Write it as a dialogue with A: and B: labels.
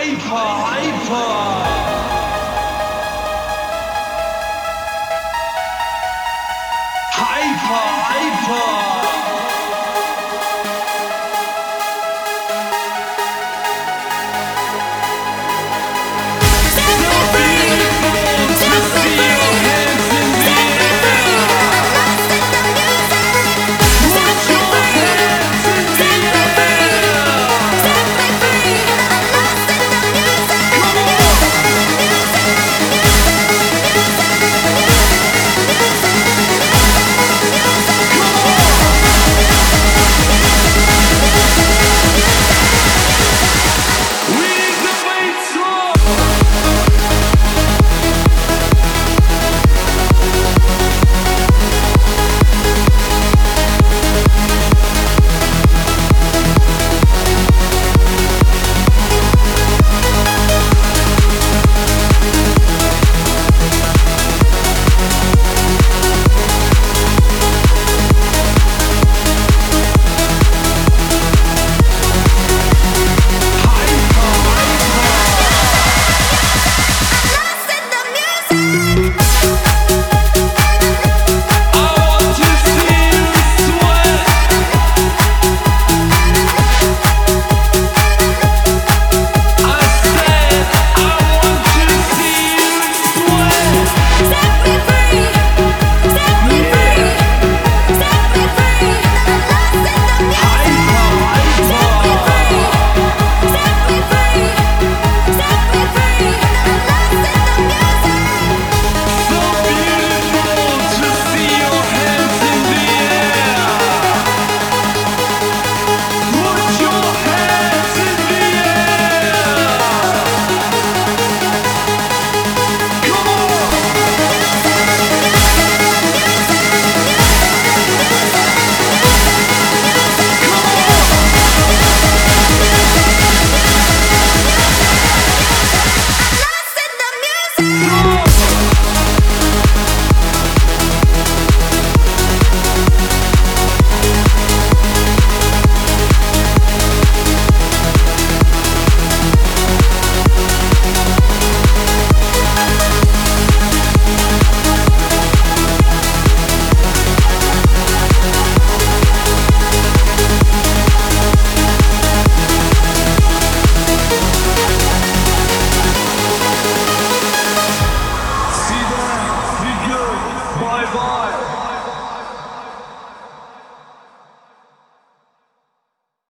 A: hyper, hyper. 아